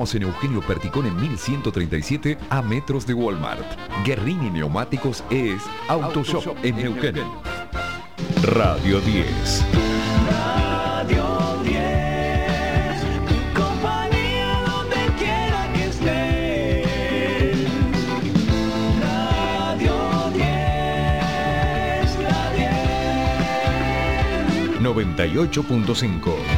en Eugenio Perticón en 1137 a metros de Walmart. Guerrini Neumáticos es Autoshop en Neuquén. Radio 10. Radio 10, compañía donde quiera que esté. Radio 10, la 10. 98.5.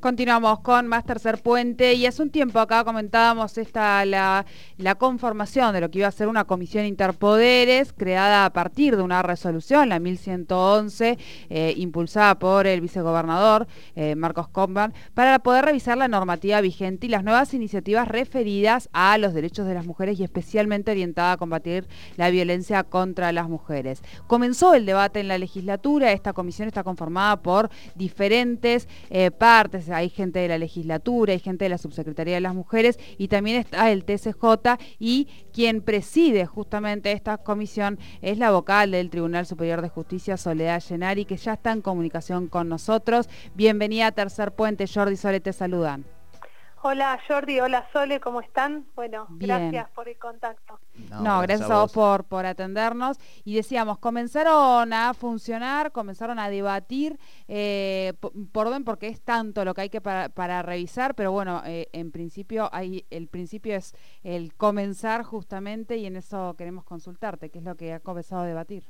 Continuamos con más tercer puente y hace un tiempo acá comentábamos esta la, conformación de lo que iba a ser una comisión interpoderes creada a partir de una resolución, la 1111, eh, impulsada por el vicegobernador eh, Marcos Comban, para poder revisar la normativa vigente y las nuevas iniciativas referidas a los derechos de las mujeres y especialmente orientada a combatir la violencia contra las mujeres. Comenzó el debate en la legislatura, esta comisión está conformada por diferentes eh, partes, hay gente de la legislatura, hay gente de la Subsecretaría de las Mujeres y también está el TCJ y quien preside justamente esta comisión es la vocal del Tribunal Superior de Justicia, Soledad Llenari, que ya está en comunicación con nosotros. Bienvenida a Tercer Puente, Jordi Sole, te saludan. Hola Jordi, hola Sole, ¿cómo están? Bueno, Bien. gracias por el contacto. No, no gracias, a vos, por, por atendernos. Y decíamos, comenzaron a funcionar, comenzaron a debatir, eh, por orden, porque es tanto lo que hay que para, para revisar, pero bueno, eh, en principio hay, el principio es el comenzar justamente y en eso queremos consultarte, qué es lo que ha comenzado a debatir.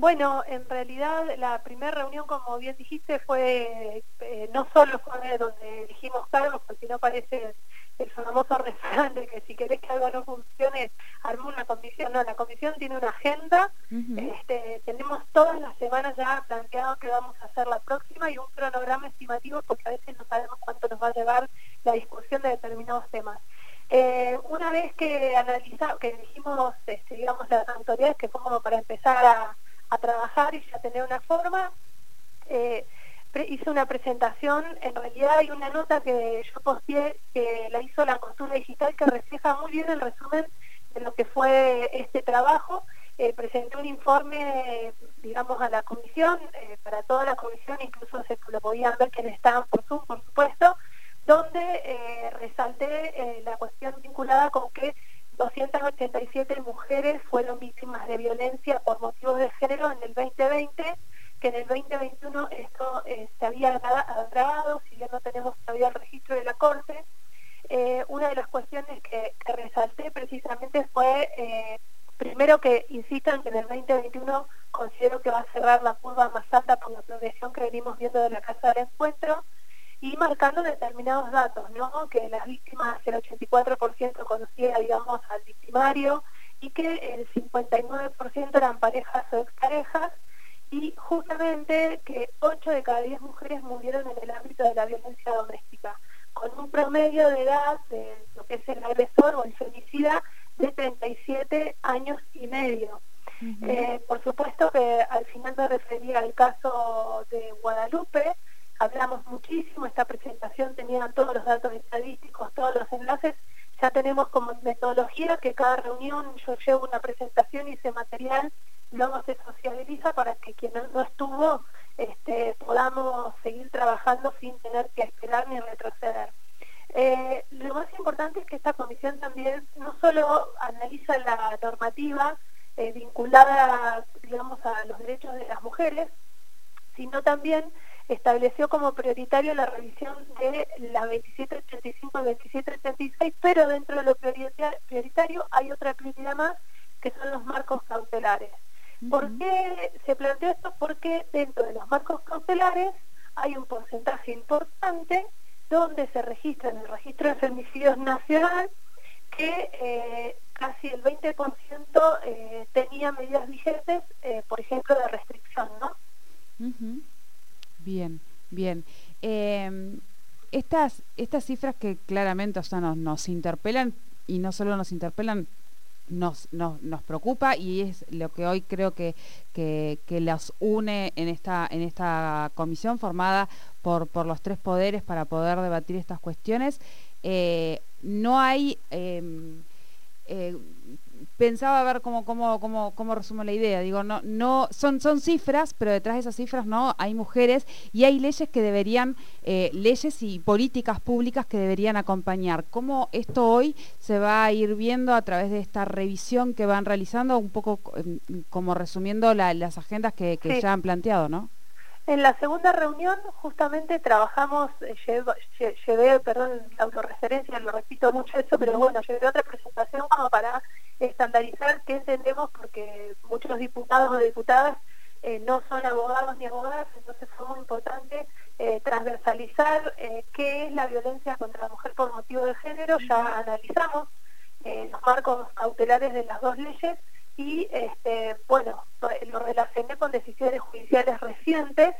Bueno, en realidad la primera reunión, como bien dijiste, fue eh, no solo fue donde elegimos cargos, porque no parece el famoso refrán que si querés que algo no funcione, armó una comisión. No, la comisión tiene una agenda, este, tenemos todas las semanas ya planteado que vamos a hacer la próxima y un cronograma estimativo porque a veces no sabemos cuánto nos va a llevar la discusión de determinados temas. Eh, una vez que analizamos, que elegimos, este, digamos, las autoridades, que fue como para empezar a a trabajar y ya tener una forma. Eh, hice una presentación, en realidad hay una nota que yo posteé que la hizo la costura digital que refleja muy bien el resumen de lo que fue este trabajo. Eh, presenté un informe, digamos, a la comisión, eh, para toda la comisión, incluso se lo podían ver quienes estaban por Zoom, por supuesto, donde eh, resalté la cuestión vinculada con que 287 mujeres fueron víctimas de violencia por motivos de género en el 2020, que en el 2021 esto eh, se había agravado, si bien no tenemos todavía el registro de la Corte. Eh, una de las cuestiones que, resalté precisamente fue, eh, primero que insistan que en el 2021 considero que va a cerrar la curva más alta por la progresión que venimos viendo de la Casa del Encuentro, y marcando determinados datos, ¿no? Que las víctimas, el 84% conocía, digamos, al victimario y que el 59% eran parejas o exparejas y justamente que 8 de cada 10 mujeres murieron en el ámbito de la violencia doméstica, con un promedio de edad de lo que es el agresor o el femicida de 37 años y medio. Eh, por supuesto que al final me refería al caso de Guadalupe, hablamos muchísimo, esta presentación tenía todos los datos estadísticos, todos los enlaces, ya tenemos como metodología que cada reunión yo llevo una presentación y ese material luego se socializa para que quien no estuvo este, podamos seguir trabajando sin tener que esperar ni retroceder. Eh, lo más importante es que esta comisión también no solo analiza la normativa eh, vinculada, digamos, a los derechos de las mujeres, sino también estableció como prioritario la revisión de la 2785 y 2786, pero dentro de lo prioritario hay otra prioridad más, que son los marcos cautelares. ¿Por qué se planteó esto? Porque dentro de los marcos cautelares hay un porcentaje importante donde se registra en el registro de femicidios nacional que eh, casi el 20% eh, tenía medidas vigentes, eh, por ejemplo, de restricción, ¿no? Bien, bien. Em, estas, estas cifras que claramente nos, nos interpelan, y no solo nos interpelan, nos, nos, nos, preocupa y es lo que hoy creo que, que, las une en esta, en esta comisión formada por, por los tres poderes para poder debatir estas cuestiones. Eh, no hay... Em, eh, pensaba ver cómo, cómo, cómo, cómo resumo la idea. Digo, no, no, son, son cifras, pero detrás de esas cifras no hay mujeres y hay leyes que deberían, eh, leyes y políticas públicas que deberían acompañar. ¿Cómo esto hoy se va a ir viendo a través de esta revisión que van realizando, un poco eh, como resumiendo la- las agendas que, que Sí. ya han planteado, ¿no? En la segunda reunión justamente trabajamos, eh, llevé, perdón, la autorreferencia, lo repito mucho eso, pero bueno, llevé otra presentación como para estandarizar qué entendemos porque muchos diputados o diputadas eh, no son abogados ni abogadas, entonces fue muy importante eh, transversalizar qué es la violencia contra la mujer por motivo de género. Ya analizamos los marcos cautelares de las dos leyes y este, bueno, lo relacioné con decisiones judiciales recientes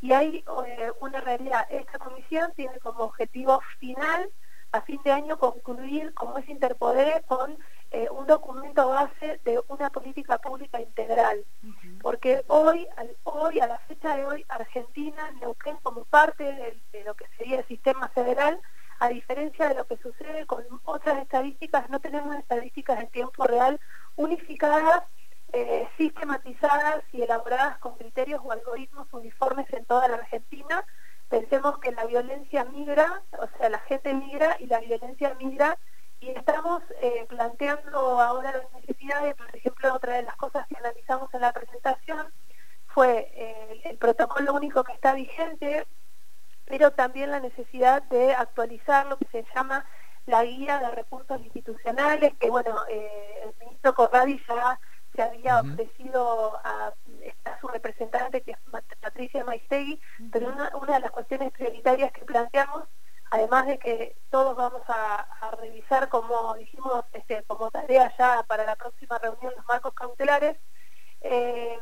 y hay eh, una realidad. Esta comisión tiene como objetivo final a fin de año concluir como es Interpoder con eh, un documento base de una política pública integral. Porque hoy, al- hoy, a la fecha de hoy, Argentina, Neuquén como parte de, de lo que sería el sistema federal, a diferencia de lo que sucede con otras estadísticas, no tenemos estadísticas en tiempo real unificadas, eh, sistematizadas y elaboradas con criterios o algoritmos uniformes en toda la Argentina. Pensemos que la violencia migra, o sea, la gente migra y la violencia migra y estamos eh, planteando ahora las necesidades, por ejemplo, otra de las cosas que analizamos en la presentación fue eh, el protocolo único que está vigente, pero también la necesidad de actualizar lo que se llama la guía de recursos institucionales, que bueno, eh, el ministro Corradi ya se había ofrecido a, su representante, que es Patricia Maistegui, pero una, una de las cuestiones prioritarias que planteamos, además de que todos vamos a, a revisar, como dijimos, este, como tarea ya para la próxima reunión, los marcos cautelares, eh,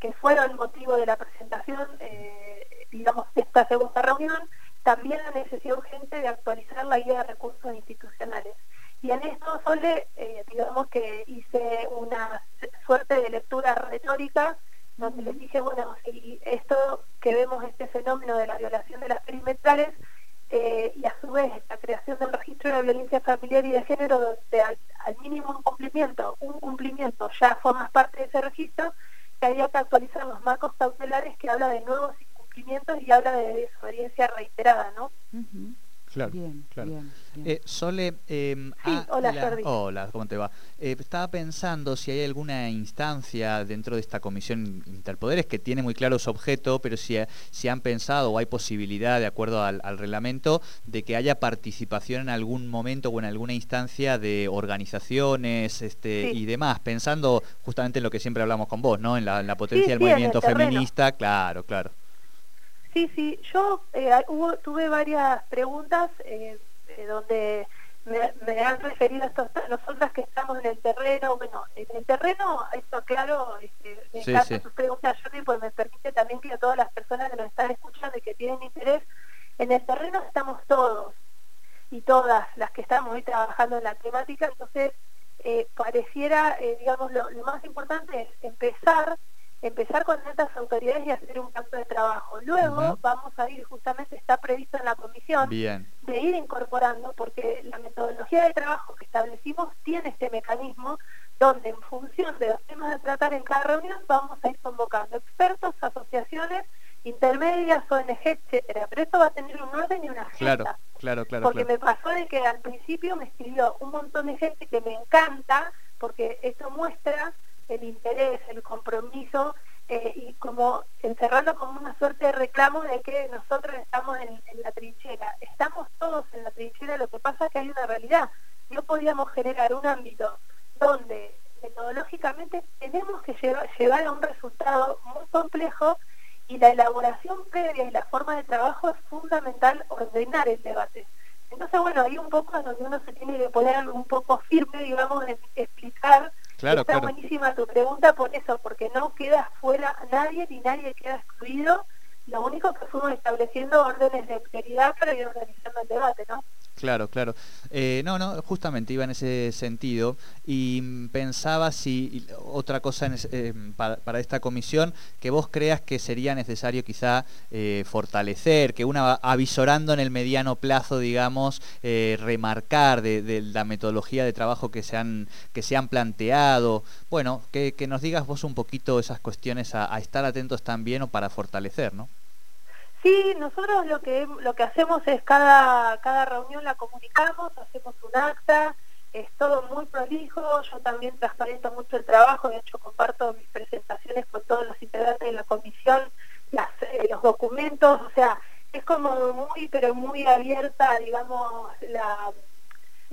que fueron motivo de la presentación, eh, digamos, de esta segunda reunión, también la necesidad urgente de actualizar la guía de recursos institucionales. Y en esto, Sole, eh, digamos que hice una suerte de lectura retórica, donde les dije, bueno, si esto que vemos, este fenómeno de la violación de las perimetrales, eh, y a su vez la creación del registro de la violencia familiar y de género, donde al, al mínimo un cumplimiento, un cumplimiento ya forma parte de ese registro, que había que actualizar los marcos cautelares que habla de nuevos y habla de desobediencia reiterada, ¿no? Claro, Bien, claro. bien, bien. Eh, Sole, eh, Sí, ah, hola, la- Jordi. Hola, ¿cómo te va? Eh, estaba pensando si hay alguna instancia dentro de esta comisión Interpoderes que tiene muy claro su objeto, pero si, si han pensado o hay posibilidad, de acuerdo al, al reglamento, de que haya participación en algún momento o en alguna instancia de organizaciones este, Sí. y demás, pensando justamente en lo que siempre hablamos con vos, ¿no? En la, en la potencia Sí, del movimiento feminista, claro, claro. Sí, sí, yo eh, hubo, tuve varias preguntas eh, eh, donde me, me han referido a estos, nosotras que estamos en el terreno, bueno, en el terreno, esto claro, este, me Sí, sus preguntas, Jordi, pues me permite también que a todas las personas que nos están escuchando y que tienen interés, en el terreno estamos todos y todas las que estamos hoy trabajando en la temática, entonces eh, pareciera, eh, digamos, lo, lo más importante es empezar empezar con estas autoridades y hacer un campo de trabajo. Luego vamos a ir, justamente está previsto en la comisión, Bien. de ir incorporando, porque la metodología de trabajo que establecimos tiene este mecanismo donde en función de los temas a tratar en cada reunión vamos a ir convocando expertos, asociaciones, intermedias, ONG, etcétera. Pero esto va a tener un orden y una agenda. Claro, claro, claro. porque claro. me pasó de que al principio me escribió un montón de gente que me encanta, porque esto muestra el interés, el compromiso, eh, y como encerrando como una suerte de reclamo de que nosotros estamos en, la trinchera. Estamos todos en la trinchera, lo que pasa es que hay una realidad. No podíamos generar un ámbito donde metodológicamente tenemos que llevar, llevar a un resultado muy complejo y la elaboración previa y la forma de trabajo es fundamental ordenar el debate. Entonces, bueno, hay un poco en donde uno se tiene que poner un poco firme, digamos, en explicar. Claro, Está claro. buenísima tu pregunta por eso, porque no queda fuera nadie ni nadie queda excluido. Lo único que fuimos estableciendo órdenes de prioridad para ir organizando el debate, ¿no? Claro, claro. Eh, no, no, justamente iba en ese sentido y mm, pensaba si otra cosa eh, para, esta comisión que vos creas que sería necesario quizá eh, fortalecer, que una avisorando en el mediano plazo, digamos, remarcar de, la metodología de trabajo que se han, que se han planteado. Bueno, que, que nos digas vos un poquito esas cuestiones a, a estar atentos también o para fortalecer, ¿no? Sí, nosotros lo que lo que hacemos es cada cada reunión la comunicamos, hacemos un acta, es todo muy prolijo, yo también transparento mucho el trabajo, de hecho comparto mis presentaciones con todos los integrantes de la comisión, las, eh, los documentos, o sea, es como muy pero muy abierta, digamos, la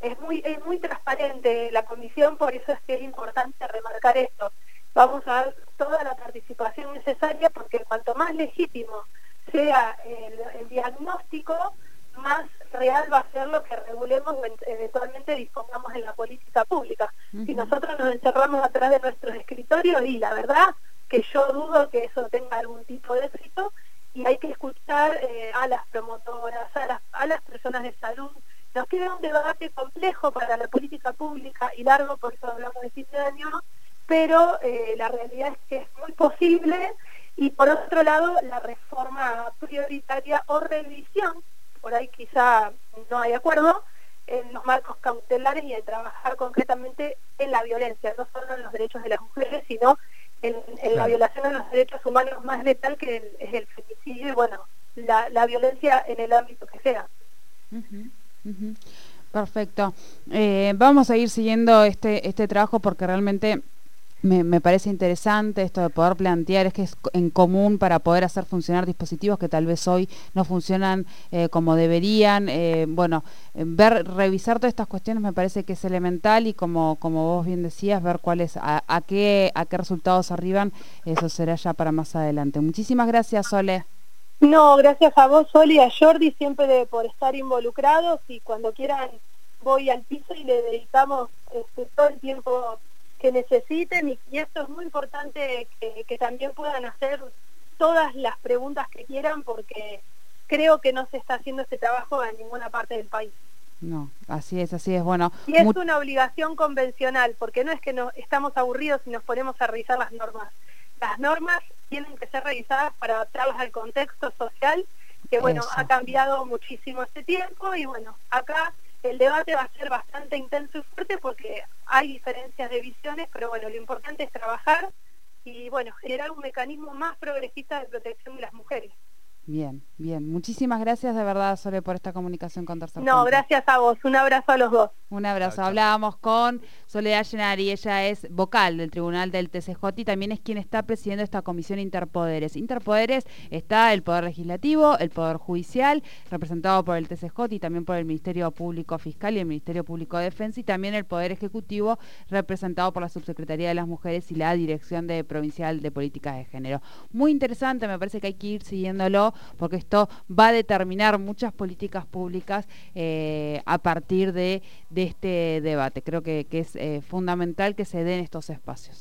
es muy es muy transparente la comisión, por eso es que es importante remarcar esto. Vamos a dar toda la participación necesaria porque cuanto más legítimo sea el, el diagnóstico, más real va a ser lo que regulemos eventualmente dispongamos en la política pública. Si Ujú. nosotros nos encerramos atrás de nuestros escritorios y la verdad que yo dudo que eso tenga algún tipo de éxito y hay que escuchar eh, a las promotoras, a las, a las personas de salud. Nos queda un debate complejo para la política pública y largo, por eso hablamos de fin de año, pero eh, la realidad es que es muy posible y por otro lado la reforma prioritaria o revisión, por ahí quizá no hay acuerdo, en los marcos cautelares y en trabajar concretamente en la violencia, no solo en los derechos de las mujeres, sino en, en la violación de los derechos humanos más letal que el- es el femicidio y bueno, la, la violencia en el ámbito que sea. Perfecto. Eh, vamos a ir siguiendo este, este trabajo porque realmente me, parece interesante esto de poder plantear, es que es en común para poder hacer funcionar dispositivos que tal vez hoy no funcionan eh, como deberían. Eh, bueno, eh, ver, revisar todas estas cuestiones me parece que es elemental y como, como vos bien decías, ver cuáles, a, qué, a qué resultados arriban, eso será ya para más adelante. Muchísimas gracias, Sole. No, gracias a vos, Sol, y a Jordi siempre de- por estar involucrados y cuando quieran voy al piso y le dedicamos este, todo el tiempo que necesiten y, y esto es muy importante que, que también puedan hacer todas las preguntas que quieran porque creo que no se está haciendo este trabajo en ninguna parte del país. No, así es, así es. Bueno, Y es una obligación convencional, porque no es que no, estamos aburridos y nos ponemos a revisar las normas. Las normas tienen que ser revisadas para adaptarlas al contexto social, que bueno, Eso. ha cambiado muchísimo este tiempo y bueno, acá el debate va a ser bastante intenso y fuerte porque hay diferencias de visiones, pero bueno, lo importante es trabajar y bueno, generar un mecanismo más progresista de protección de las mujeres. Bien, bien. Muchísimas gracias de verdad, Sole, por esta comunicación con Tercer No, gracias a vos, un abrazo a los dos. Un abrazo. Chao, chao. Hablábamos con Soledad Llenari, ella es vocal del Tribunal del TCJ y también es quien está presidiendo esta comisión Interpoderes. Interpoderes está el Poder Legislativo, el Poder Judicial, representado por el TCJ y también por el Ministerio Público Fiscal y el Ministerio Público de Defensa y también el Poder Ejecutivo, representado por la Subsecretaría de las Mujeres y la Dirección de Provincial de Políticas de Género. Muy interesante, me parece que hay que ir siguiéndolo porque esto va a determinar muchas políticas públicas eh, a partir de, este debate. Creo que, que es eh, fundamental que se den estos espacios.